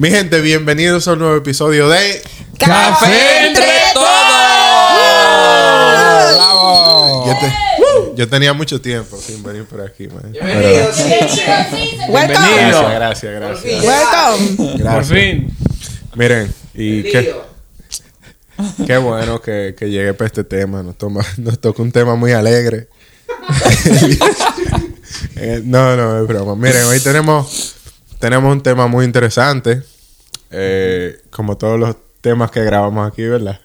Mi gente, bienvenidos a un nuevo episodio de ¡Café entre todos! ¡Bravo! Yo, te- yo tenía mucho tiempo sin venir por aquí, man. Bienvenidos. Welcome. Gracias, gracias, gracias. Welcome. Por Gracias. fin. Miren, y qué, qué bueno que, que llegue para este tema. Nos, toma, nos toca un tema muy alegre. Eh, no, no, es broma. Miren, hoy tenemos, tenemos un tema muy interesante. Eh, como todos los temas que grabamos aquí, ¿verdad?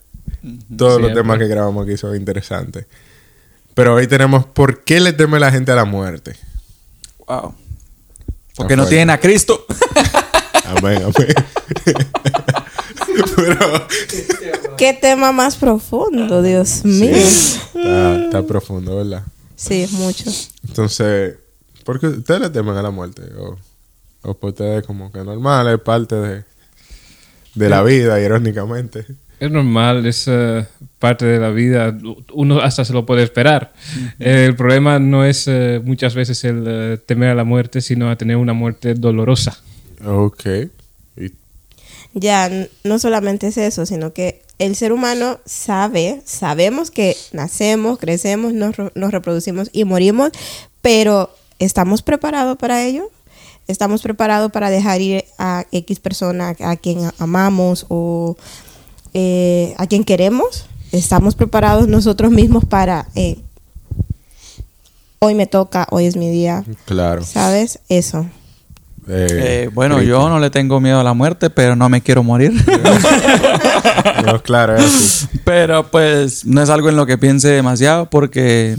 Todos los temas que grabamos aquí son interesantes. Pero hoy tenemos ¿por qué le teme la gente a la muerte? Wow. Porque no tienen a Cristo. Amén, amén. Pero Qué tema más profundo, Dios mío. está, está profundo, ¿verdad? Sí, mucho. Entonces, ¿por qué ustedes le temen a la muerte? O, o por ustedes como que normal, es parte de, de la vida, irónicamente. Es normal, es eh, parte de la vida. Uno hasta se lo puede esperar. el problema no es eh, muchas veces el eh, temer a la muerte, sino a tener una muerte dolorosa. Ok. Y, Ya, n- no solamente es eso, sino que el ser humano sabe, sabemos que nacemos, crecemos, nos, re- nos reproducimos y morimos, pero ¿estamos preparados para ello? ¿Estamos preparados para dejar ir a X persona a quien amamos o eh, a quien queremos? ¿Estamos preparados nosotros mismos para, eh, hoy me toca, hoy es mi día? claro. ¿Sabes? Eso. Eh, Eh, bueno, yo no le tengo miedo a la muerte, pero no me quiero morir. No, claro, es así. pero pues no es algo en lo que piense demasiado porque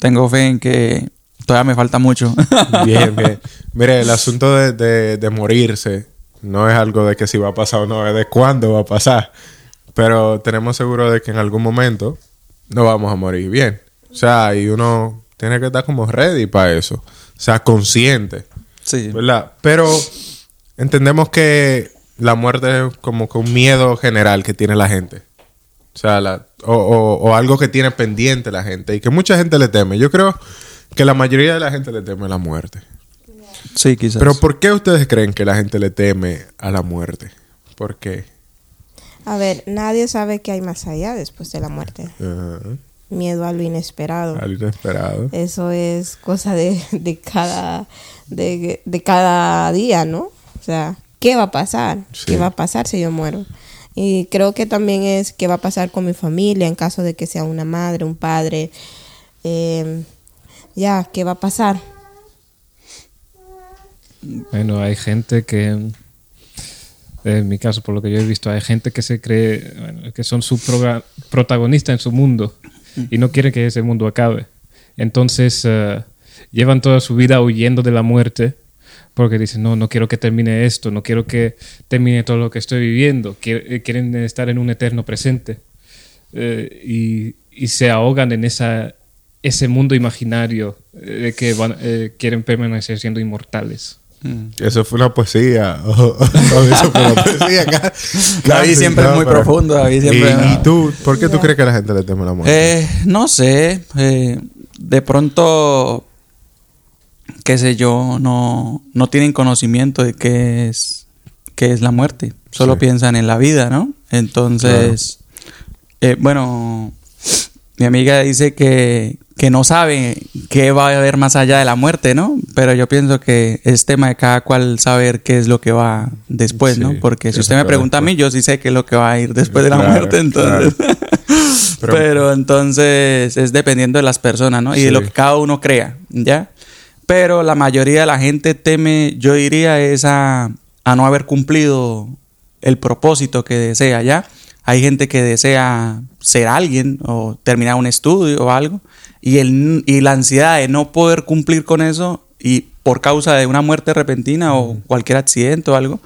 tengo fe en que todavía me falta mucho. Bien, bien. Mire, el asunto de, de, de morirse no es algo de que si va a pasar o no, es de cuándo va a pasar. Pero tenemos seguro de que en algún momento no vamos a morir bien. O sea, y uno tiene que estar como ready para eso. O sea, consciente. sí. ¿Verdad? Pero entendemos que la muerte es como que un miedo general que tiene la gente. O sea, la- o, o- o algo que tiene pendiente la gente y que mucha gente le teme. Yo creo que la mayoría de la gente le teme a la muerte. Sí, quizás. Pero ¿por qué ustedes creen que la gente le teme a la muerte? ¿Por qué? A ver, nadie sabe qué hay más allá después de la muerte. Miedo a lo inesperado. Algo inesperado. Eso es cosa de, de cada de, de cada día, ¿no? O sea, ¿qué va a pasar? Sí. ¿Qué va a pasar si yo muero? Y creo que también es qué va a pasar con mi familia en caso de que sea una madre, un padre. Eh, ya, ¿qué va a pasar? Bueno, hay gente que, en mi caso, por lo que yo he visto, hay gente que se cree bueno, que son su proga- protagonista en su mundo y no quiere que ese mundo acabe. Entonces, eh, llevan toda su vida huyendo de la muerte porque dicen, no, no quiero que termine esto, no quiero que termine todo lo que estoy viviendo, eh, quieren estar en un eterno presente Eh, y, y se ahogan en esa, ese mundo imaginario eh, de que van- eh, quieren permanecer siendo inmortales. Mm. Eso fue una poesía. Eso fue una poesía. David siempre No, es muy pero- profundo. David siempre... ¿Y, y tú, por qué tú crees que la gente le teme a la muerte? Eh, no sé. eh, de pronto, qué sé yo, no, no tienen conocimiento de qué es, qué es la muerte. Solo Sí. piensan en la vida, ¿no? Entonces, eh, bueno, mi amiga dice que, que no sabe qué va a haber más allá de la muerte, ¿no? Pero yo pienso que es tema de cada cual saber qué es lo que va después, Sí, ¿no? Porque si usted me pregunta a mí, yo sí sé qué es lo que va a ir después de la Claro, muerte, entonces... Pero- Pero, entonces es dependiendo de las personas, ¿no? Y Sí. de lo que cada uno crea, ¿ya? Pero la mayoría de la gente teme, yo diría, es a, a no haber cumplido el propósito que desea, ¿ya? Hay gente que desea ser alguien o terminar un estudio o algo y, el, y la ansiedad de no poder cumplir con eso y por causa de una muerte repentina o cualquier accidente o algo,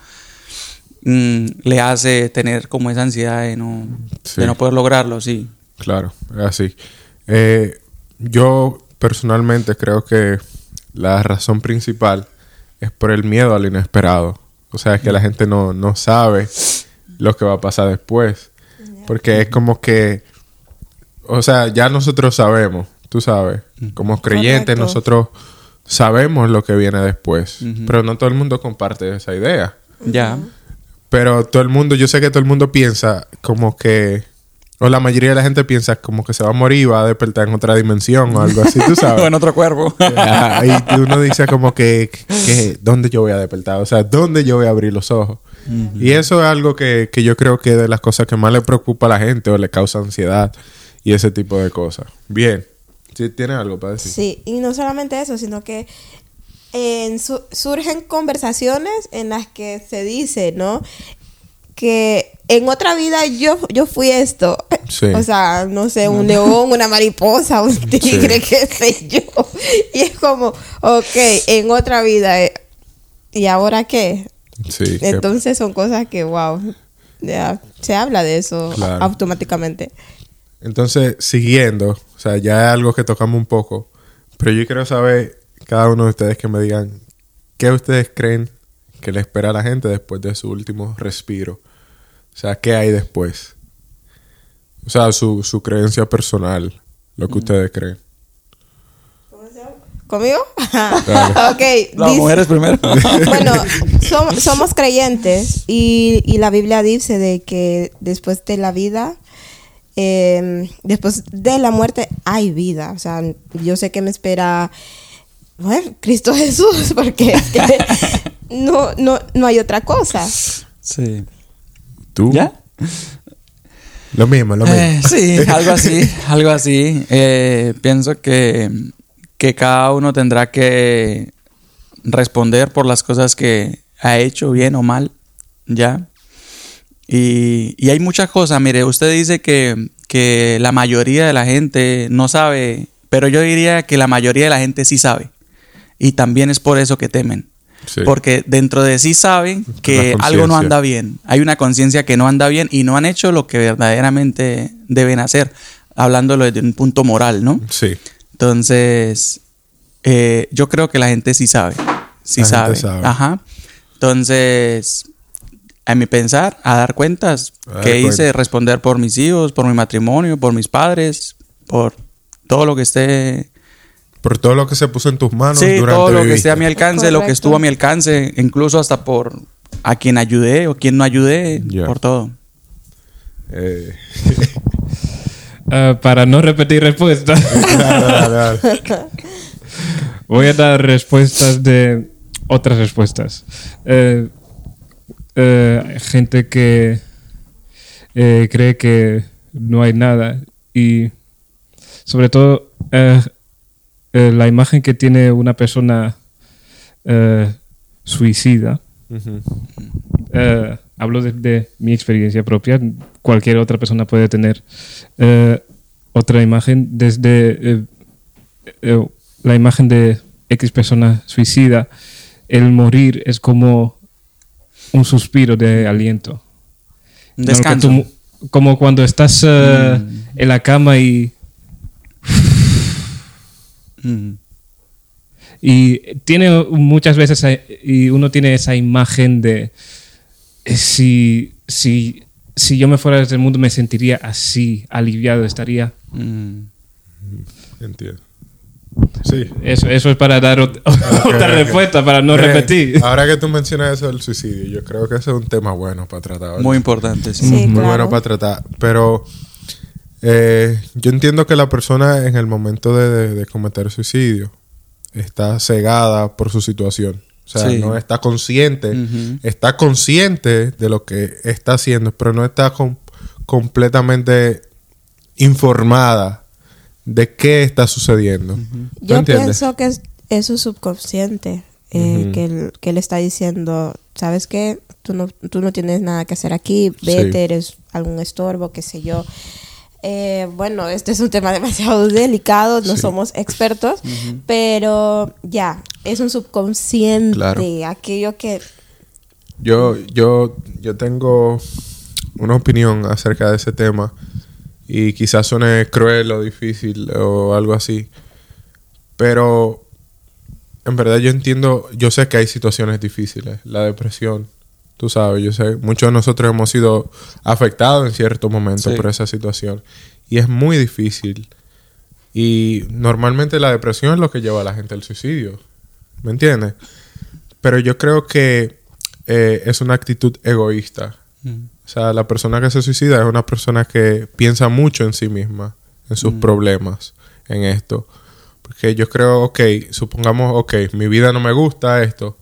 mm, le hace tener como esa ansiedad de no, Sí. de no poder lograrlo, sí. Claro, así. Eh, yo personalmente creo que la razón principal es por el miedo a lo inesperado. O sea, es que la gente no, no sabe lo que va a pasar después. Porque es como que, o sea, ya nosotros sabemos, tú sabes, como creyentes Correcto. nosotros sabemos lo que viene después. Pero no todo el mundo comparte esa idea. Ya. Pero todo el mundo, yo sé que todo el mundo piensa como que, o la mayoría de la gente piensa como que se va a morir y va a despertar en otra dimensión o algo así, tú o sabes. en otro cuerpo. Ajá, y uno dice como que, que, ¿dónde yo voy a despertar? O sea, ¿dónde yo voy a abrir los ojos? Y eso es algo que, que yo creo que de las cosas que más le preocupa a la gente o le causa ansiedad y ese tipo de cosas. Bien. ¿Sí tienes algo para decir? Sí, y no solamente eso, sino que su- surgen conversaciones en las que se dice, ¿no? Que en otra vida yo, yo fui esto. Sí. O sea, no sé, un león, una mariposa, un tigre, qué sé yo. Y es como, ok, en otra vida. eh, ¿Y ahora qué? Sí. Entonces son cosas que, wow, ya se habla de eso Claro. automáticamente. Entonces, siguiendo, o sea, ya es algo que tocamos un poco, pero yo quiero saber, cada uno de ustedes que me digan, ¿qué ustedes creen que le espera a la gente después de su último respiro? O sea, ¿qué hay después? O sea, su, su creencia personal, lo que ustedes creen. ¿Conmigo? Dale. ok. Las dice- mujeres primero. bueno, som- somos creyentes y, y la Biblia dice de que después de la vida, eh, después de la muerte hay vida. O sea, yo sé que me espera, bueno, Cristo Jesús, porque es que no, no, no hay otra cosa. sí. ¿Tú? ¿Ya? Lo mismo, lo mismo. Eh, sí, algo así, algo así. Eh, pienso que, que cada uno tendrá que responder por las cosas que ha hecho, bien o mal, ¿ya? Y, y hay muchas cosas, mire, usted dice que, que la mayoría de la gente no sabe, pero yo diría que la mayoría de la gente sí sabe. Y también es por eso que temen. Sí. Porque dentro de sí saben que algo no anda bien. Hay una conciencia que no anda bien y no han hecho lo que verdaderamente deben hacer. Hablándolo desde un punto moral, ¿no? Sí. Entonces, eh, yo creo que la gente sí sabe. Sí La gente sabe. sabe. Ajá. Entonces, a mi pensar, a dar cuentas. A dar ¿Qué hice? Responder por mis hijos, por mi matrimonio, por mis padres, por todo lo que esté Por todo lo que se puso en tus manos Sí, durante todo lo que esté a mi alcance, lo que estuvo a mi alcance, incluso hasta por a quien ayudé o quien no ayudé, por todo. Eh, Ah, para no repetir respuestas, voy a dar respuestas de otras respuestas. Eh, eh, gente que eh, cree que no hay nada y sobre todo la imagen que tiene una persona suicida. Eh, hablo de, de mi experiencia propia, cualquier otra persona puede tener eh, otra imagen, desde eh, la imagen de X persona suicida, el morir es como un suspiro de aliento. No, descanso. tú- como cuando estás Mm. en la cama y, Mm. y tiene muchas veces y uno tiene esa imagen de si, si, si yo me fuera de este mundo me sentiría así, aliviado, estaría. Mm. Entiendo. Sí. Eso, eso es para dar ot- otra respuesta, para no Eh, repetir. Ahora que tú mencionas eso del suicidio, yo creo que ese es un tema bueno para tratar. ¿verdad? Muy importante, sí. Sí, muy claro. bueno para tratar. Pero eh, yo entiendo que la persona en el momento de, de- de cometer suicidio está cegada por su situación. O sea, Sí. no está consciente. Está consciente de lo que está haciendo, pero no está com- completamente informada de qué está sucediendo. ¿Tú Yo entiendes? pienso que es, es su subconsciente eh, que, él, que él está diciendo, ¿sabes qué? Tú no, tú no tienes nada que hacer aquí, vete, Sí. eres algún estorbo, qué sé yo. Eh, bueno, este es un tema demasiado delicado, no Sí. somos expertos, pero ya, es un subconsciente, Claro. aquello que... Yo, yo, yo tengo una opinión acerca de ese tema y quizás suene cruel o difícil o algo así, pero en verdad yo entiendo, yo sé que hay situaciones difíciles, la depresión, tú sabes, yo sé, muchos de nosotros hemos sido afectados en cierto momento Sí. por esa situación y es muy difícil y normalmente la depresión es lo que lleva a la gente al suicidio, ¿me entiendes? Pero yo creo que eh, es una actitud egoísta. Mm. O sea, la persona que se suicida es una persona que piensa mucho en sí misma, en sus problemas, en esto. Porque yo creo, ok, supongamos, ok, mi vida no me gusta esto,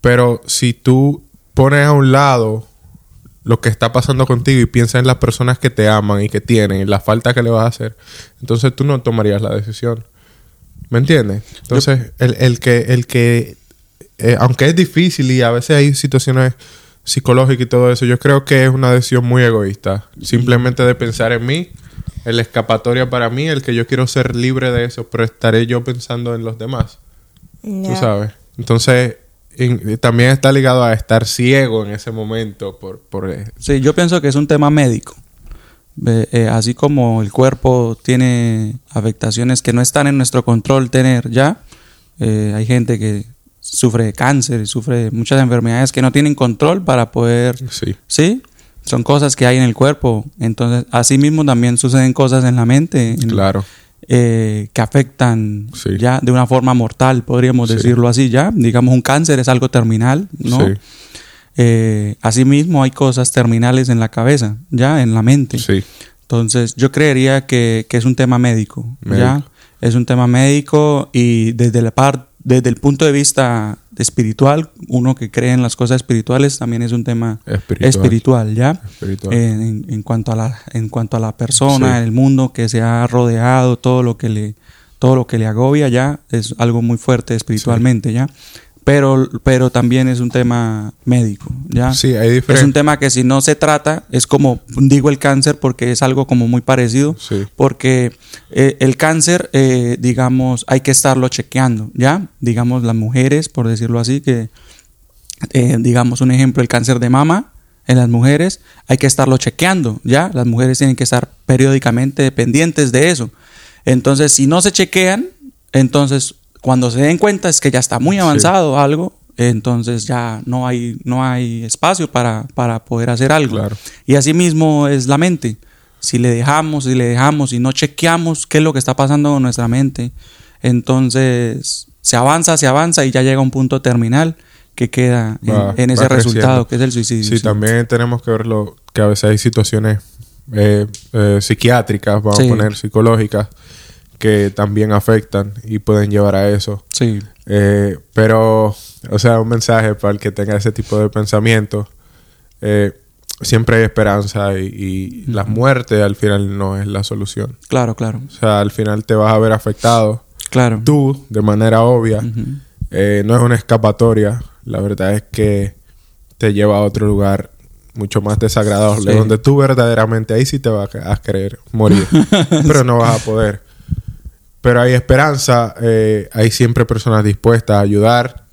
pero si tú pones a un lado lo que está pasando contigo y piensas en las personas que te aman y que tienen y la falta que le vas a hacer, entonces tú no tomarías la decisión. ¿Me entiendes? Entonces, el, el que, el que eh, aunque es difícil y a veces hay situaciones psicológicas y todo eso, yo creo que es una decisión muy egoísta. Simplemente de pensar en mí, en la escapatoria para mí, el que yo quiero ser libre de eso, pero estaré yo pensando en los demás. Tú sabes. Entonces, en- también está ligado a estar ciego en ese momento por... por eh, Sí, yo pienso que es un tema médico. Eh, así como el cuerpo tiene afectaciones que no están en nuestro control tener ya, eh, hay gente que sufre de cáncer, sufre de muchas enfermedades que no tienen control para poder, sí. sí, son cosas que hay en el cuerpo. Entonces, así mismo también suceden cosas en la mente, en- Claro. Eh, que afectan Sí. ya de una forma mortal, podríamos Sí. decirlo así ya. Digamos, un cáncer es algo terminal, ¿no? Sí. Eh, asimismo, hay cosas terminales en la cabeza, ya, en la mente. Sí. Entonces, yo creería que, que es un tema médico, ¿ya? Médico. Es un tema médico y desde, la par- desde el punto de vista espiritual, uno que cree en las cosas espirituales también es un tema Espiritual. espiritual, ¿ya? Espiritual. En, en- en cuanto a la, en cuanto a la persona, Sí. el mundo que se ha rodeado, todo lo que le, todo lo que le agobia ya, es algo muy fuerte espiritualmente, ¿ya? Pero, pero también es un tema médico, ¿ya? Sí, hay Es un diferentes... tema que si no se trata, es como digo el cáncer porque es algo como muy parecido, Sí. porque eh, el cáncer, eh, digamos, hay que estarlo chequeando, ¿ya? Digamos, las mujeres, por decirlo así, que, eh, digamos, un ejemplo, el cáncer de mama en las mujeres, hay que estarlo chequeando, ¿ya? Las mujeres tienen que estar periódicamente pendientes de eso. Entonces, si no se chequean, entonces cuando se den cuenta es que ya está muy avanzado algo, entonces ya no hay, no hay espacio para, para poder hacer algo. Claro. Y así mismo es la mente. Si le dejamos, si le dejamos y no chequeamos qué es lo que está pasando con nuestra mente, entonces se avanza, se avanza y ya llega a un punto terminal que queda en, Va- en ese resultado, creciendo. que es el suicidio. Sí, sí. también tenemos que verlo, que a veces hay situaciones eh, eh, psiquiátricas, vamos Sí. a poner psicológicas, que también afectan y pueden llevar a eso. Sí, Eh, pero, o sea, un mensaje para el que tenga ese tipo de pensamiento. eh, siempre hay esperanza y, y la muerte al final no es la solución. claro, claro, O sea, al final te vas a ver afectado claro. tú de manera obvia. Eh, no es una escapatoria. La verdad es que te lleva a otro lugar mucho más desagradable, Sí. donde tú verdaderamente ahí sí te vas a querer morir, pero no vas a poder. Pero hay esperanza, eh, hay siempre personas dispuestas a ayudar,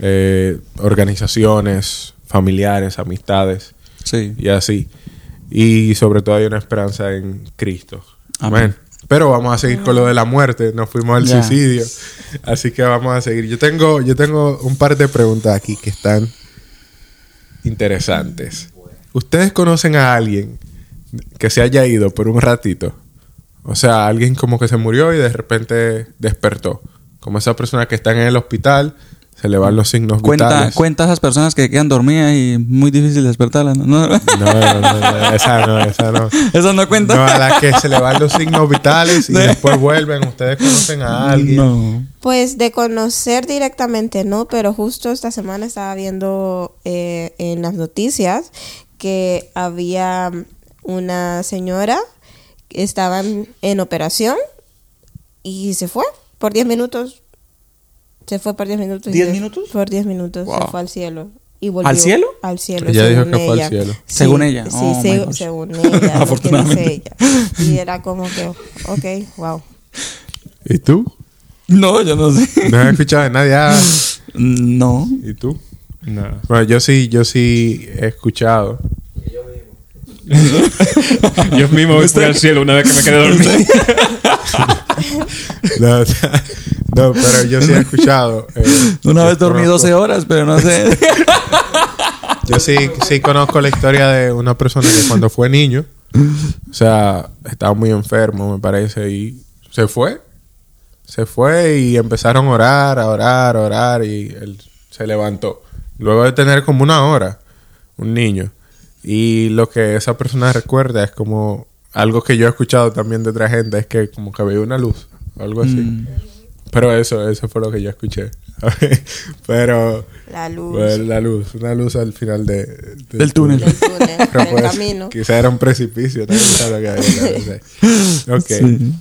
eh, organizaciones, familiares, amistades Sí. y así. Y sobre todo hay una esperanza en Cristo. Amén. Pero vamos a seguir con lo de la muerte. Nos fuimos al suicidio. Así que vamos a seguir. Yo tengo, yo tengo un par de preguntas aquí que están interesantes. ¿Ustedes conocen a alguien que se haya ido por un ratito? O sea, alguien como que se murió y de repente despertó. Como esa persona que está en el hospital, se le van los signos Cuenta, vitales. cuenta a esas personas que quedan dormidas y muy difícil despertarlas. ¿no? ¿No? No, no, no, esa no, esa no. ¿Eso no cuenta? No, a las que se le van los signos vitales y después vuelven. ¿Ustedes conocen a alguien? No. Pues de conocer directamente no, pero justo esta semana estaba viendo eh, en las noticias que había una señora que estaba en, operación y se fue por 10 minutos. Se fue por 10 minutos. y ¿10 se- minutos? Por 10 minutos Wow. se fue al cielo. Y volvió ¿Al cielo? Al cielo. Ella dijo según que fue al ella. cielo. Sí, Según ella. Sí, Oh, se- según ella. Afortunadamente. ella. Y era como que, ok, wow. ¿Y tú? No, yo no sé. No he escuchado de nadie. Ah, No. ¿Y tú? No. Bueno, yo sí, yo sí he escuchado. Yo mismo fui al cielo una vez que me quedé dormido. No, no, pero yo sí he escuchado. eh, Una yo vez dormí conozco- 12 horas, pero no sé. Yo sí, sí conozco la historia de una persona que cuando fue niño, o sea, estaba muy enfermo, me parece, y se fue. Se fue y empezaron a orar, a orar, a orar, y él se levantó. luego de tener como una hora, un niño, y lo que esa persona recuerda es como algo que yo he escuchado también de otra gente, es que como que veía una luz, o algo así. Mm. Pero eso, eso fue lo que yo escuché. Pero La luz pues, la luz, una luz al final de, de- Del túnel. del túnel, Pero del pues, camino. Quizá era un precipicio. también, que había. Ok. Sí.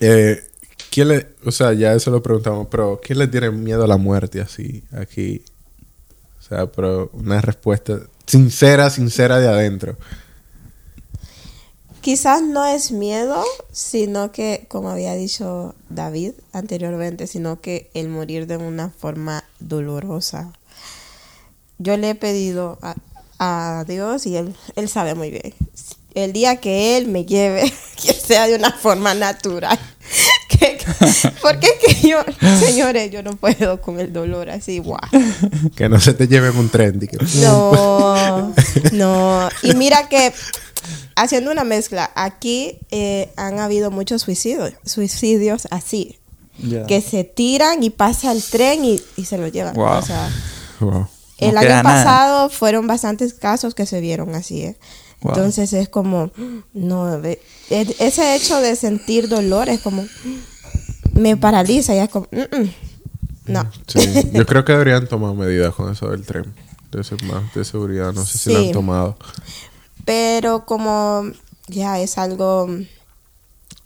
Eh, ¿quién le, o sea, ya eso lo preguntamos, pero ¿quién le tiene miedo a la muerte así aquí? O sea, pero una respuesta sincera, sincera de adentro. Quizás no es miedo, sino que, como había dicho David anteriormente, sino que el morir de una forma dolorosa. Yo le he pedido a, a Dios y él, él sabe muy bien. El día que Él me lleve, que sea de una forma natural. Que- porque es que yo, señores, yo no puedo con el dolor así, guau. Que no se te lleve en un tren. que- No, no. Y mira que haciendo una mezcla, aquí eh, han habido muchos suicidios, suicidios así, que se tiran y pasa el tren y, y se lo llevan. Wow. O sea, Wow. el No año nada. pasado fueron bastantes casos que se vieron así, ¿eh? Wow. Entonces es como, no, e- ese hecho de sentir dolor es como, me paraliza y es como, "Mm, mm". no. Sí. Yo creo que deberían tomar medidas con eso del tren. De ser más de seguridad. No sé si lo han tomado. Pero como ya es algo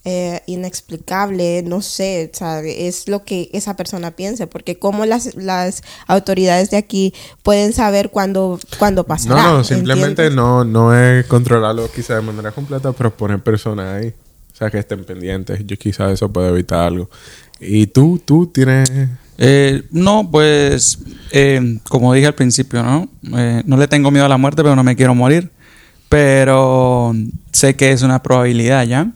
eh, inexplicable, no sé, ¿sabe? es lo que esa persona piensa, porque como las, las autoridades de aquí pueden saber cuándo, cuándo pasará. No, no, simplemente ¿entiendes? no, no es controlarlo quizá de manera completa, pero poner personas ahí. O sea, que estén pendientes. Yo quizás eso puede evitar algo. Y tú, tú tienes... Eh, no, pues, eh, como dije al principio, ¿no? Eh, no le tengo miedo a la muerte, pero no me quiero morir. Pero sé que es una probabilidad ya.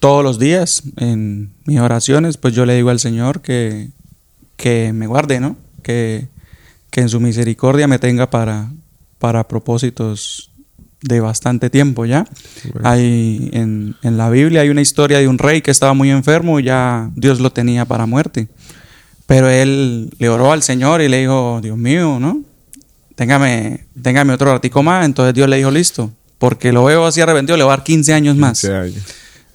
Todos los días, en mis oraciones, pues yo le digo al Señor que, que me guarde, ¿no? Que, que en su misericordia me tenga para, para propósitos de bastante tiempo ya. Bueno. Hay, en, en la Biblia hay una historia de un rey que estaba muy enfermo y ya Dios lo tenía para muerte. Pero él le oró al Señor y le dijo, Dios mío, ¿no? Téngame, téngame otro ratico más. Entonces Dios le dijo, listo. Porque lo veo así arrepentido, le va a dar 15 años más. 15 años.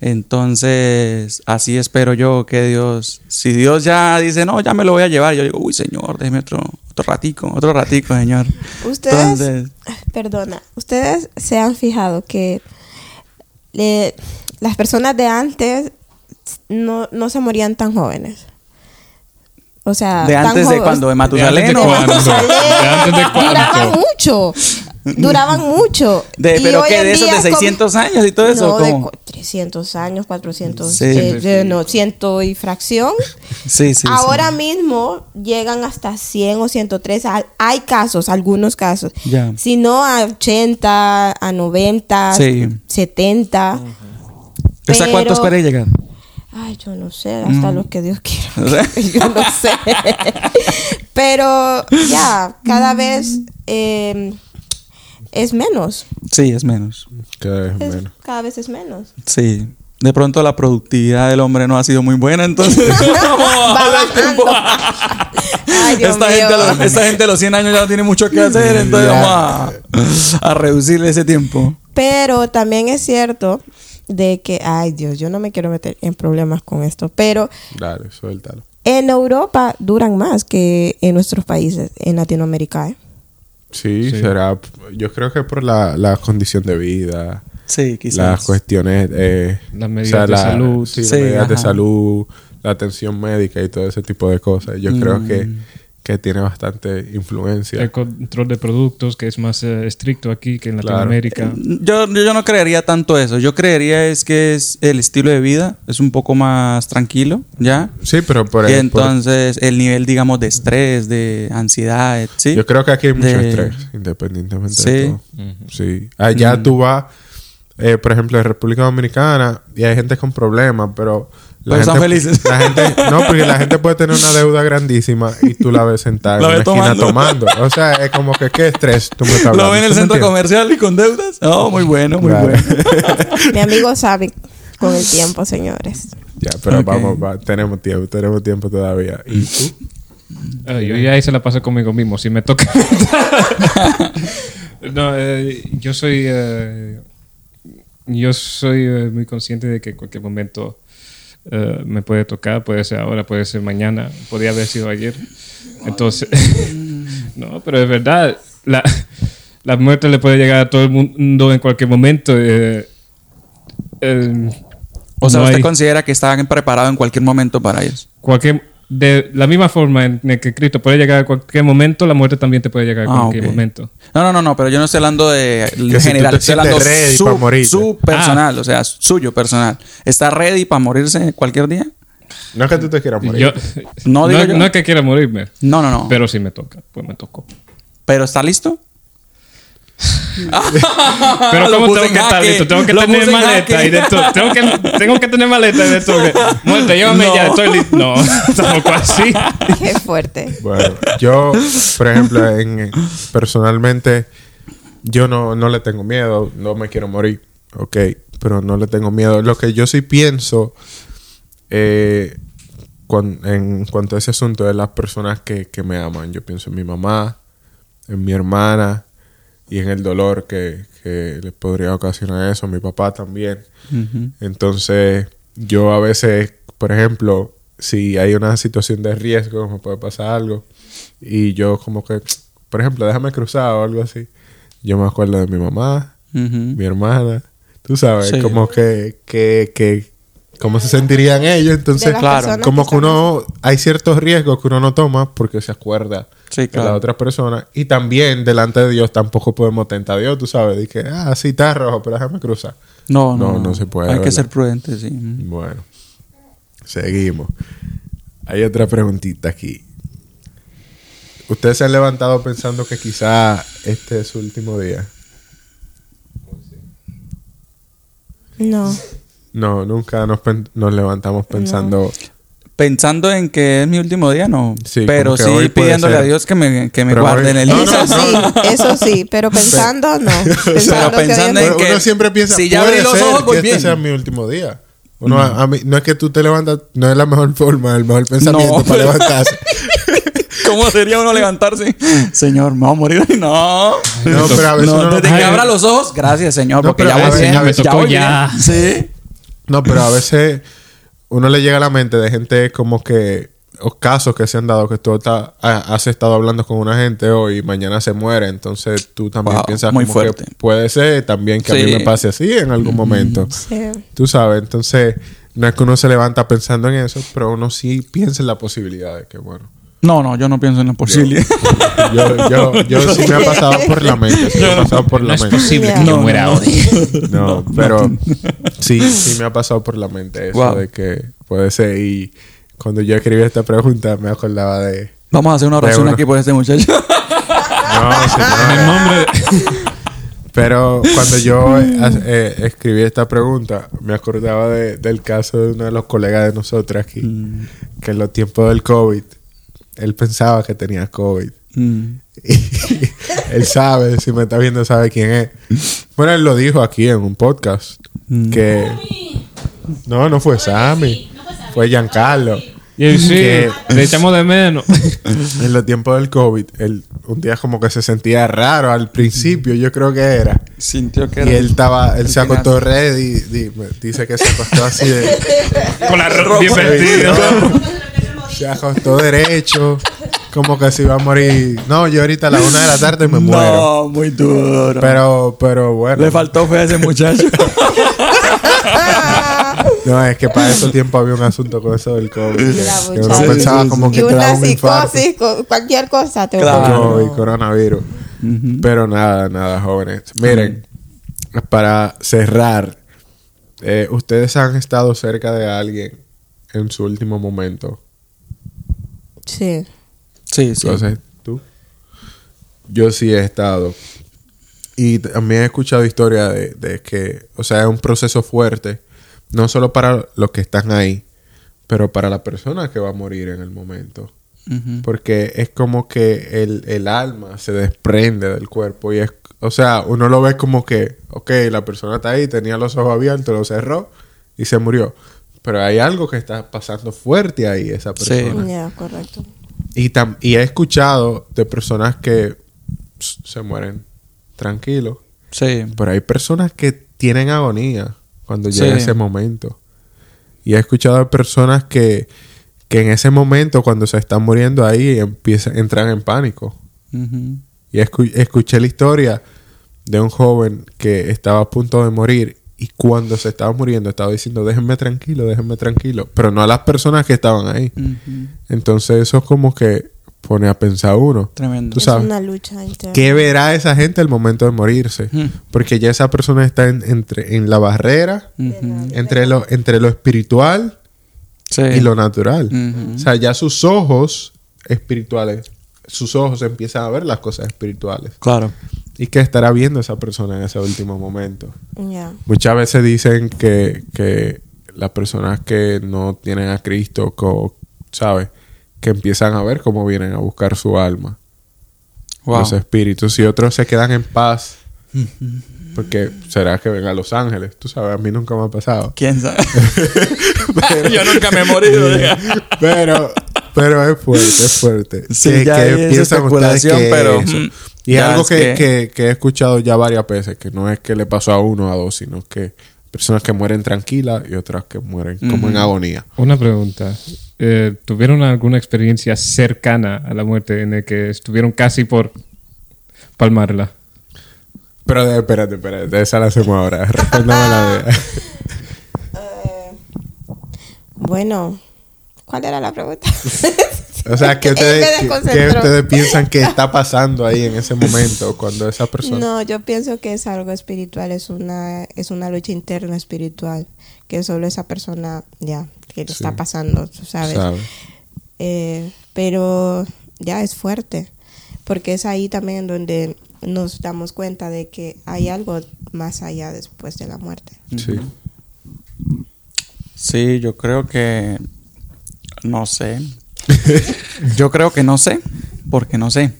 Entonces, así espero yo que Dios, si Dios ya dice, no, ya me lo voy a llevar, yo digo, uy, Señor, déjeme otro, otro ratico, otro ratico, Señor. Ustedes, Entonces, perdona, ustedes se han fijado que le- las personas de antes no, no se morían tan jóvenes. O sea, de tan antes de cuando, de De antes Matusalén. de o- cuándo. Matusalén, ¿De antes de? Duraban mucho. Duraban mucho. De, Y pero en de esos día de es como- 600 años y todo eso. No, de ¿cómo? cu- 300 años, 400, Sí. eh, de- no, ciento y fracción. Sí, sí. sí. Ahora mismo llegan hasta 100 o 103. Hay- Hay casos, algunos casos. Ya. Si no a 80, a 90, Sí. 70. ¿Esa cuántos pero- quiere llegar? Ay, yo no sé, hasta Mm. lo que Dios quiera. yo no sé. Pero ya, cada vez eh, es menos. Sí, es menos. Cada vez Es- menos. cada vez es menos. Sí. De pronto la productividad del hombre no ha sido muy buena, entonces Va bajando. Ay, Dios esta, mío. gente a los, esta gente a los 100 años ya no tiene mucho que hacer, entonces vamos a, a reducirle ese tiempo. Pero también es cierto de que, ay Dios, yo no me quiero meter en problemas con esto, pero Dale, suéltalo. en Europa duran más que en nuestros países, en Latinoamérica. ¿eh? Sí, Sí. será. Yo creo que por la, la condición de vida, Sí, las quizás. cuestiones. Eh, Las medidas de salud. Sí, Sí, las medidas de salud, la atención médica y todo ese tipo de cosas. Yo creo que, Mm. Que tiene bastante influencia. El control de productos, que es más eh, estricto aquí que en Claro. Latinoamérica. Yo, yo no creería tanto eso. Yo creería es que es el estilo de vida es un poco más tranquilo, ¿ya? Sí, pero por, y por- entonces el nivel, digamos, de estrés, de ansiedad, ¿sí? Yo creo que aquí hay mucho De- estrés, independientemente Sí. de todo. Sí. Allá Mm. tú vas, eh, por ejemplo, en República Dominicana y hay gente con problemas, pero... Pero están felices. La gente, no, porque la gente puede tener una deuda grandísima y tú la ves sentada en La una esquina tomando. tomando. O sea, es como que qué estrés tú me estás hablando. Lo ven en el ¿Tú me centro entiendes? comercial y con deudas. Oh, muy bueno, muy Claro. bueno. Mi amigo sabe con el tiempo, señores. Ya, pero vamos, va, tenemos tiempo, tenemos tiempo todavía. ¿Y tú? Ah, yo ya ahí se la pasé conmigo mismo, si me toca. no, eh, yo soy. eh, yo soy eh, muy consciente de que en cualquier momento eh, me puede tocar, puede ser ahora, puede ser mañana, podría haber sido ayer. Entonces. no, pero es verdad. La, la muerte le puede llegar a todo el mundo en cualquier momento. eh, O sea, no usted hay- considera que estaban preparados en cualquier momento para ellos. cualquier de la misma forma en la que Cristo puede llegar a cualquier momento, la muerte también te puede llegar a Ah, cualquier momento. No, no, no, no, pero yo no estoy hablando de general, estoy hablando ready su, su personal, o sea, suyo personal. ¿Está ready para morirse cualquier día? No es que tú te quieras morir. Yo, No no, digo yo. no es que quiera morirme, No, no, no. Pero, pero si me toca, pues me tocó. ¿está listo? Pero Lo ¿cómo puse tengo en que estar listo? Tengo que Lo tener maleta y de todo. Tengo que, tengo que tener maleta y de todo. Muerte, llévame No. ya, estoy listo. No, tampoco así. Qué fuerte. Bueno, yo, por ejemplo, en, personalmente, yo no, no le tengo miedo, no me quiero morir, ok, pero no le tengo miedo. Lo que yo sí pienso eh, en cuanto a ese asunto de las personas que, que me aman, yo pienso en mi mamá, en mi hermana y en el dolor que, que le podría ocasionar eso, mi papá también. Entonces, yo a veces, por ejemplo, si hay una situación de riesgo, me puede pasar algo, y yo como que, por ejemplo, déjame cruzar o algo así, yo me acuerdo de mi mamá, mi hermana, tú sabes, Sí. como que, que, que, cómo se sentirían ellos, entonces, claro, como que uno, hay ciertos riesgos que uno no toma porque se acuerda Sí, de la otra persona, y también delante de Dios tampoco podemos tentar a Dios, tú sabes, de que, ah, sí, está rojo, pero déjame cruzar. No, no, No, no se puede, Hay que ser prudente, sí. Bueno, seguimos. Hay otra preguntita aquí. ¿Ustedes se han levantado pensando que quizá este es su último día? No. No, nunca nos, pen- nos levantamos pensando... Pensando en que es mi último día, no. Sí, pero sí pidiéndole ser. a Dios que me, que me guarde hoy- en el No, Eso no, sí, eso sí, pero pensando no. Pensando Pero pensando que en Uno, que uno siempre piensa, si ya abrí los ojos, voy que bien. este sea mi último día. Uno, a- a mí- no es que tú te levantas, no es la mejor forma, el mejor pensamiento No. para levantarse. ¿Cómo sería uno levantarse? Señor, me voy a morir. No. No, pero a veces No, uno no desde que abra los ojos, gracias, Señor, No, porque ya a voy bien. a veces- me tocó voy ya. bien. Sí. No, pero a veces uno le llega a la mente de gente como que, o casos que se han dado que tú está- ha- has estado hablando con una gente hoy y mañana se muere, entonces tú también Wow, piensas muy como fuerte. que puede ser también que a mí me pase así en algún momento. Sí. Tú sabes, entonces no es que uno se levanta pensando en eso, pero uno sí piensa en la posibilidad de que, bueno, No, no, yo no pienso en la posibilidad. yo, yo, yo sí me ha pasado por la mente, sí me ha pasado por No la es mente. posible que No, yo muera no. hoy. No, pero sí, sí me ha pasado por la mente eso Wow. de que puede ser. Y cuando yo escribí esta pregunta me acordaba de... Vamos a hacer una oración uno. aquí por este muchacho. No, señora. nombre Pero cuando yo eh, eh, escribí esta pregunta, me acordaba de- del caso de uno de los colegas de nosotros aquí, que en los tiempos del COVID, él pensaba que tenía COVID. Mm. Y él sabe, si me está viendo, sabe quién es. Bueno, él lo dijo aquí en un podcast. Que. No, no fue Sammy. Fue Giancarlo. Y sí, Que- le echamos de menos. En los tiempos del COVID, él un día como que se sentía raro al principio, yo creo que era. Sintió que Y era él estaba, él el se acostó ready. di- me- Dice que se acostó así de. Con la ropa bien vestido. Se acostó derecho. Como que se iba a morir. No, yo ahorita a la una de la tarde me muero. No, muy duro. Pero, pero bueno. Le faltó fe a ese muchacho. No, es que para esos tiempos había un asunto con eso del COVID. Que, uno muchacha. pensaba Sí, sí, como sí. que te daba una un psicosis, cualquier cosa te Claro. COVID, coronavirus. Pero nada, nada, jóvenes. Miren, para cerrar, eh, ¿ustedes han estado cerca de alguien en su último momento? Sí. Sí, sí. Entonces, ¿tú? Yo sí he estado. Y también he escuchado historias de, de que, o sea, es un proceso fuerte, no solo para los que están ahí, pero para la persona que va a morir en el momento. Porque es como que el, el alma se desprende del cuerpo y es, o sea, uno lo ve como que, ok, la persona está ahí, tenía los ojos abiertos, lo cerró y se murió. Pero hay algo que está pasando fuerte ahí, esa Sí. persona. Ya, correcto. Y, tam- y he escuchado de personas que se mueren tranquilos. Sí. Pero hay personas que tienen agonía cuando llega Sí. ese momento. Y he escuchado de personas que, que en ese momento, cuando se están muriendo ahí, empiezan, entran en pánico. Y escu- escuché la historia de un joven que estaba a punto de morir y cuando se estaba muriendo estaba diciendo, déjenme tranquilo, déjenme tranquilo. Pero no a las personas que estaban ahí. Entonces eso es como que pone a pensar uno. Tremendo. Tú Es sabes. una lucha interna. ¿Qué verá esa gente al momento de morirse? Porque ya esa persona está en, entre, en la barrera entre lo, entre lo espiritual Sí. y lo natural. O sea, ya sus ojos espirituales, sus ojos empiezan a ver las cosas espirituales. Claro. ¿Y qué estará viendo esa persona en ese último momento? Muchas veces dicen que, que las personas que no tienen a Cristo, ¿sabes? Que empiezan a ver cómo vienen a buscar su alma. Wow. Los espíritus. Y otros se quedan en paz. Porque será que ven a Los Ángeles. Tú sabes, a mí nunca me ha pasado. ¿Quién sabe? Yo nunca me he morido. pero, pero es fuerte, es fuerte. Sí, ¿Qué- ya qué hay esa piensan ustedes especulación, que pero, es eso? mm, Y ya algo es que, que- que- que he escuchado ya varias veces, que no es que le pasó a uno o a dos, sino que personas que mueren tranquilas y otras que mueren como en agonía. Una pregunta. Eh, ¿Tuvieron alguna experiencia cercana a la muerte en la que estuvieron casi por palmarla? Pero de- espérate, espérate, esa la hacemos ahora. Respóndame la de... Eh, bueno, ¿cuál era la pregunta? O sea, ¿qué ustedes, qué- ustedes piensan que está pasando ahí en ese momento cuando esa persona... No, yo pienso que es algo espiritual, es una, es una lucha interna espiritual, que solo esa persona ya, que le Sí. está pasando, tú sabes. sabe? Eh, pero ya es fuerte, porque es ahí también donde nos damos cuenta de que hay algo más allá después de la muerte. Sí. Sí, yo creo que. No sé. yo creo que no sé. Porque no sé.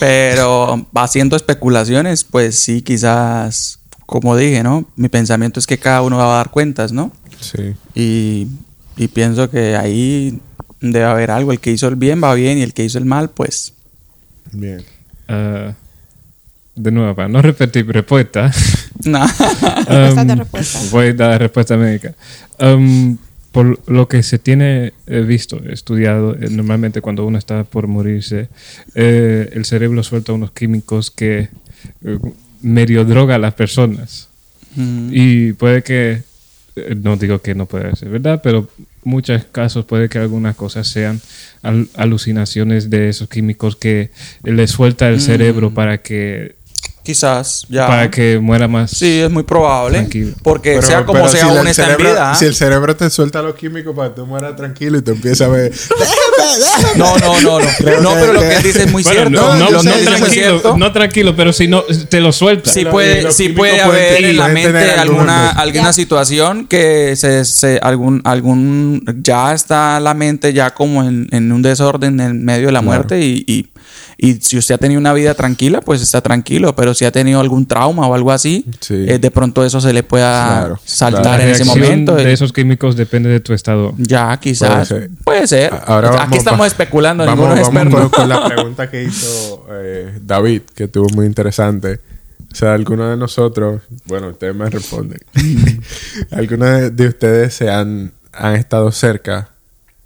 Pero haciendo especulaciones, pues sí, quizás. Como dije, ¿no? Mi pensamiento es que cada uno va a dar cuentas, ¿no? Sí. Y, y pienso que ahí debe haber algo. El que hizo el bien va bien y el que hizo el mal, pues. Bien. Ah, de nuevo, para no repetir respuesta, No. Respuesta de um, respuesta. voy a dar respuesta médica. Um, por lo que se tiene visto, estudiado, eh, normalmente cuando uno está por morirse, eh, el cerebro suelta unos químicos que eh, medio droga a las personas. Mm, Y puede que, eh, no digo que no puede ser verdad, pero muchos casos puede que algunas cosas sean al- alucinaciones de esos químicos que le suelta el cerebro para que quizás, ya. para que muera más. Sí, es muy probable. Tranquilo. Porque Pero- sea como sea, si el está en vida. Si el cerebro te suelta los químicos para que tú mueras tranquilo y te empieza a ver... No, no, no, no. Creo no, que- pero lo que- él dice es muy Bueno, cierto. no, no, no sé, sé. tranquilo, cierto. no tranquilo, pero si no, te lo suelta. Sí puede, sí puede haber en la mente alguna, alguna situación que se, se- algún, algún, ya está la mente ya como en, en un desorden en medio de la Claro. muerte y, y, y si usted ha tenido una vida tranquila, pues está tranquilo, pero si ha tenido algún trauma o algo así, Sí. eh, de pronto eso se le pueda Claro, saltar claro. en ese momento. de y- esos químicos depende de tu estado. ya, quizás. Puede Puede ser. Ahora Aquí vamos- estamos especulando, Vamos, ninguno es vamos experto. con, la pregunta que hizo eh, David, que estuvo muy interesante. O sea, alguno de nosotros, bueno, ustedes me responden. ¿Alguno de, de ustedes se han, han estado cerca?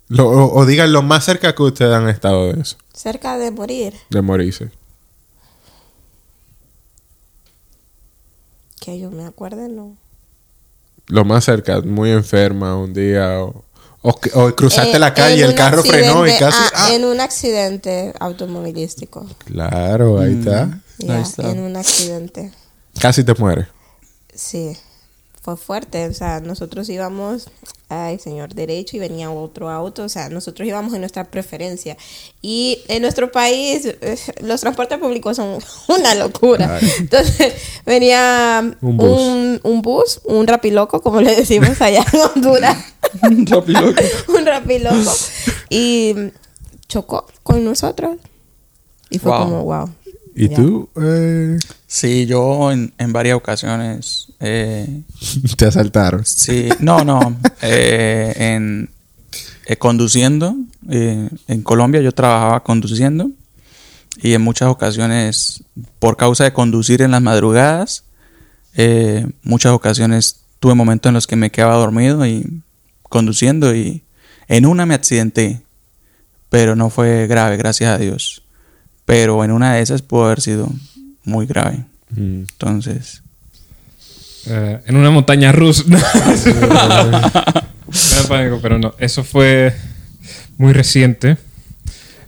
Lo- o, o digan lo más cerca que ustedes han estado de eso, Cerca de morir, de morirse. que yo me acuerde, no. Lo más cerca, muy enferma un día o, o, o cruzaste Eh, la calle y el carro frenó y casi... ah, ¡ah! En un accidente automovilístico. Claro, ahí está. Ahí está. en un accidente. Casi te mueres. Sí, fue fuerte. O sea, nosotros íbamos, ay, señor derecho, y venía otro auto. O sea, nosotros íbamos en nuestra preferencia. Y en nuestro país, eh, los transportes públicos son una locura. Ay. Entonces, venía Un bus. un, un bus, un rapiloco, como le decimos allá en Honduras. Rapiloco. un rapiloco. Y chocó con nosotros. Y fue Wow. como, wow. ¿Y Ya. tú? Eh, Sí, yo en, en varias ocasiones eh, te asaltaron. Sí, no, no. eh, en, eh, conduciendo. eh, en Colombia yo trabajaba conduciendo y en muchas ocasiones, por causa de conducir en las madrugadas, eh, muchas ocasiones tuve momentos en los que me quedaba dormido y conduciendo y en una me accidenté, pero no fue grave, gracias a Dios. Pero en una de esas pudo haber sido muy grave. Mm. Entonces, Eh, en una montaña rusa. Pero no. Eso fue muy reciente.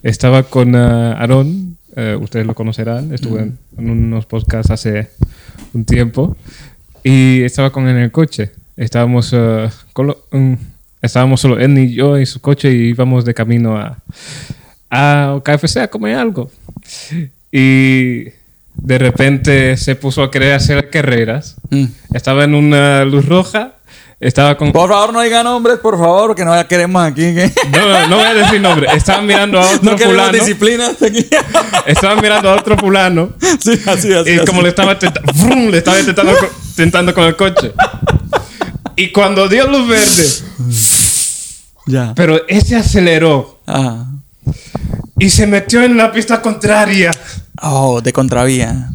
Estaba con eh, Aaron, eh, ustedes lo conocerán. Estuve en, en unos podcasts hace un tiempo. Y estaba con él en el coche. Estábamos, lo- mm, estábamos solo él y yo en su coche y íbamos de camino a, a KFC a comer algo. Y de repente se puso a querer hacer carreras. mm. Estaba en una luz roja. Estaba con. por favor no digan nombres, por favor, que no queremos aquí. que- No, no, no voy a decir nombre. Estaba mirando a otro No fulano. disciplina aquí. Estaba mirando a otro fulano. sí, así, así. Y así. como le estaba, tenta- ¡Vrum! le estaba tentando, tentando con el coche. Y cuando dio luz verde, Ya. pero ese aceleró Ah. y se metió en la pista contraria. Oh, de contravía.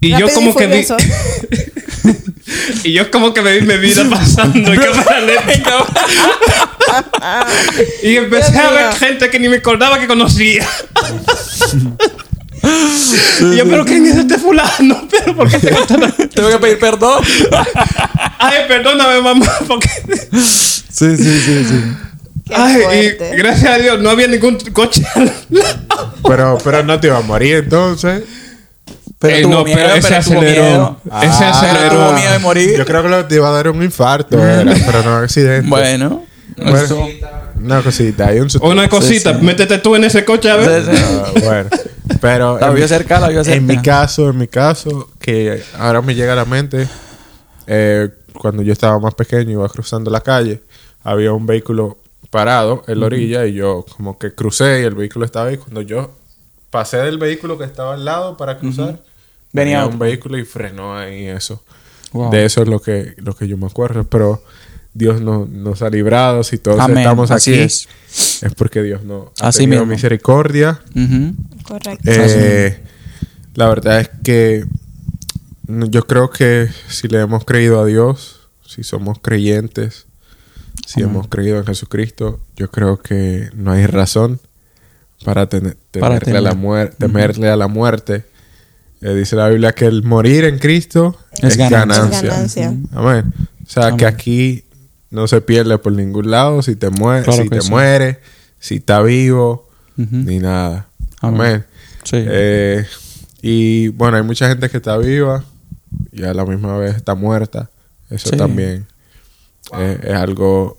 Y yo como que vi. Y yo como que me vi mi vida pasando en cámara lenta. y empecé a ver gente que ni me acordaba que conocía. y yo, pero ¿quién es este fulano? ¿Pero por qué te? Tengo que pedir perdón. Ay, perdóname, mamá, porque... Sí, sí, sí, sí. Ay, y gracias a Dios no había ningún coche al lado. Pero, pero no te iba a morir entonces. Pero Eh, tuvo no, miedo, pero ese pero tuvo aceleró. miedo. Ah, aceleró. tuvo miedo de morir. Yo creo que lo te iba a dar un infarto, era, pero no un accidente. Bueno. Bueno, eso- una cosita, hay un. Una cosita, Sí, sí. métete tú en ese coche a ver. Sí, sí. Ah, bueno, pero La en vio mi- cerca, la vio cerca. En mi caso, en mi caso, que ahora me llega a la mente, eh, cuando yo estaba más pequeño, iba cruzando la calle, había un vehículo parado en la orilla y yo como que crucé y el vehículo estaba ahí. Cuando yo pasé del vehículo que estaba al lado para cruzar, Venía un vehículo y frenó ahí eso. Wow. De eso es lo que, lo que yo me acuerdo, pero Dios no- nos ha librado. Si todos Amén, estamos así aquí, es. es porque Dios no ha Así tenido mismo. misericordia. Correcto. Eh, la verdad es que yo creo que si le hemos creído a Dios, si somos creyentes, si Amén. hemos creído en Jesucristo, yo creo que no hay razón para, tener- Para temerle, a la temer. muer- temerle a la muerte. Eh, dice la Biblia que el morir en Cristo Es es, ganancia. ganancia. Es ganancia. Amén. O sea, que aquí no se pierde por ningún lado si te, mueres Claro si te sí. mueres, si está vivo, ni nada. Amén. Amén. Sí. Eh, y bueno, hay mucha gente que está viva y a la misma vez está muerta. Eso Sí. también eh, es algo...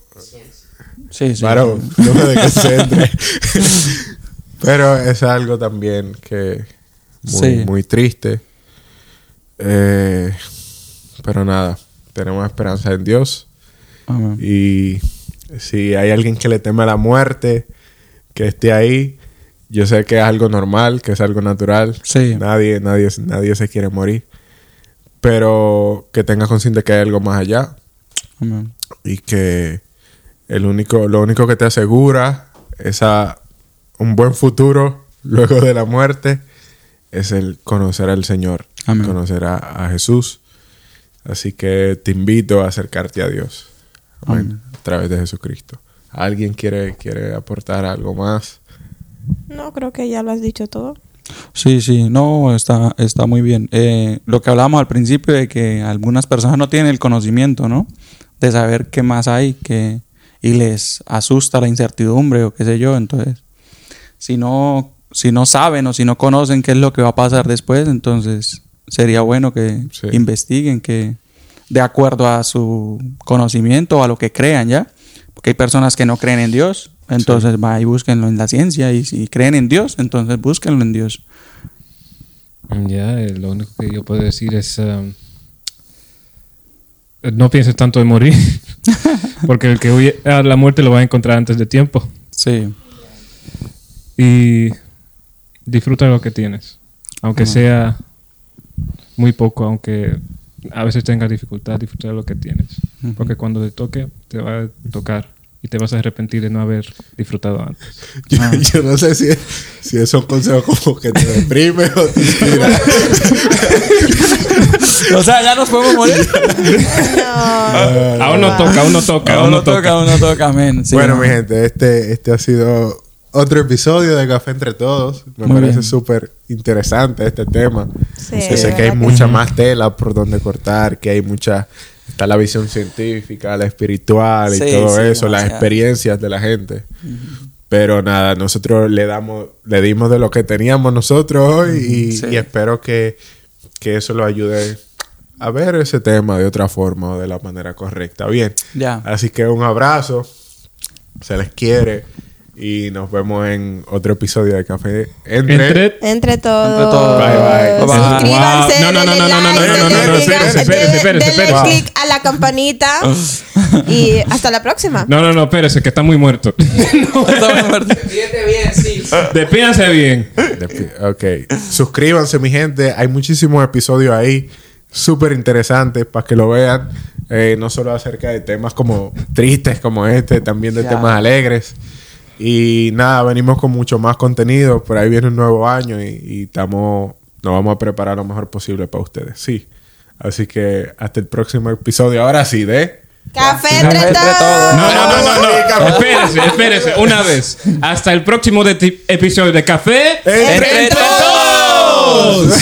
sí, sí. Varón, no me desconcentre. Pero es algo también que muy, Sí. muy triste. Eh, pero nada, tenemos esperanza en Dios. Amén. Y si hay alguien que le teme a la muerte, que esté ahí, yo sé que es algo normal, que es algo natural. Sí. Nadie, nadie, nadie se quiere morir. Pero que tenga consciente que hay algo más allá Amén. y que el único, lo único que te asegura esa un buen futuro luego de la muerte es el conocer al Señor, Amén. conocer a, a Jesús. Así que te invito a acercarte a Dios Amén. Amén. a través de Jesucristo. ¿Alguien quiere, quiere aportar algo más? No, creo que ya lo has dicho todo. Sí, sí, no, está, está muy bien. Eh, lo que hablábamos al principio de que algunas personas no tienen el conocimiento, ¿no? De saber qué más hay, que, y les asusta la incertidumbre o qué sé yo. Entonces, si no, si no saben o si no conocen qué es lo que va a pasar después, entonces sería bueno que Sí. investiguen, que de acuerdo a su conocimiento o a lo que crean, ¿ya? Porque hay personas que no creen en Dios, entonces va y búsquenlo en la ciencia, y si creen en Dios, entonces búsquenlo en Dios. Ya, eh, lo único que yo puedo decir es... um, no pienses tanto en morir. porque el que huye a la muerte lo va a encontrar antes de tiempo. Sí, Y disfruta lo que tienes. Aunque sea muy poco, aunque a veces tengas dificultad, disfruta de lo que tienes. Porque cuando te toque, te va a tocar. Y te vas a arrepentir de no haber disfrutado antes. Yo, yo no sé si, si es un consejo como que te deprime o te inspira. o sea, ya nos podemos morir. aún no toca, aún no toca, aún no no toca, aún no toca. Sí, bueno, no. mi gente, este, este ha sido otro episodio de Café Entre Todos. Me Muy parece súper interesante este tema. Sí, sé que hay mucha más tela por donde cortar, que hay mucha... Está la visión científica, la espiritual y Sí, todo sí, eso, las experiencias de la gente. Pero nada, nosotros le damos, le dimos de lo que teníamos nosotros hoy y, Sí. y espero que, que eso lo ayude a ver ese tema de otra forma o de la manera correcta. Bien. Ya. Así que un abrazo. Se les quiere. Y nos vemos en otro episodio de Café Entre. Entre... Entre todos. Entre todos. Bye, bye. Suscríbanse. Wow. No, no, no, no, no, no, like, no, no, no, denle no, click, espérese, espérese, denle- espérese. click a la campanita. y hasta la próxima. No, no, no, espérese, que está muy muerto. Estamos muertos. bien, sí. Despídanse bien. Ok. Suscríbanse, mi gente. Hay muchísimos episodios ahí. Súper interesantes para que lo vean. Eh, no solo acerca de temas como tristes como este, también de Ya. temas alegres. Y nada, venimos con mucho más contenido. Por ahí viene un nuevo año y, y estamos, nos vamos a preparar lo mejor posible para ustedes. Sí. Así que hasta el próximo episodio. Ahora sí, de... Café entre todos. No, no, no, no, no. Espérese, espérese. Una vez. Hasta el próximo episodio de Café. Entre Entre todos.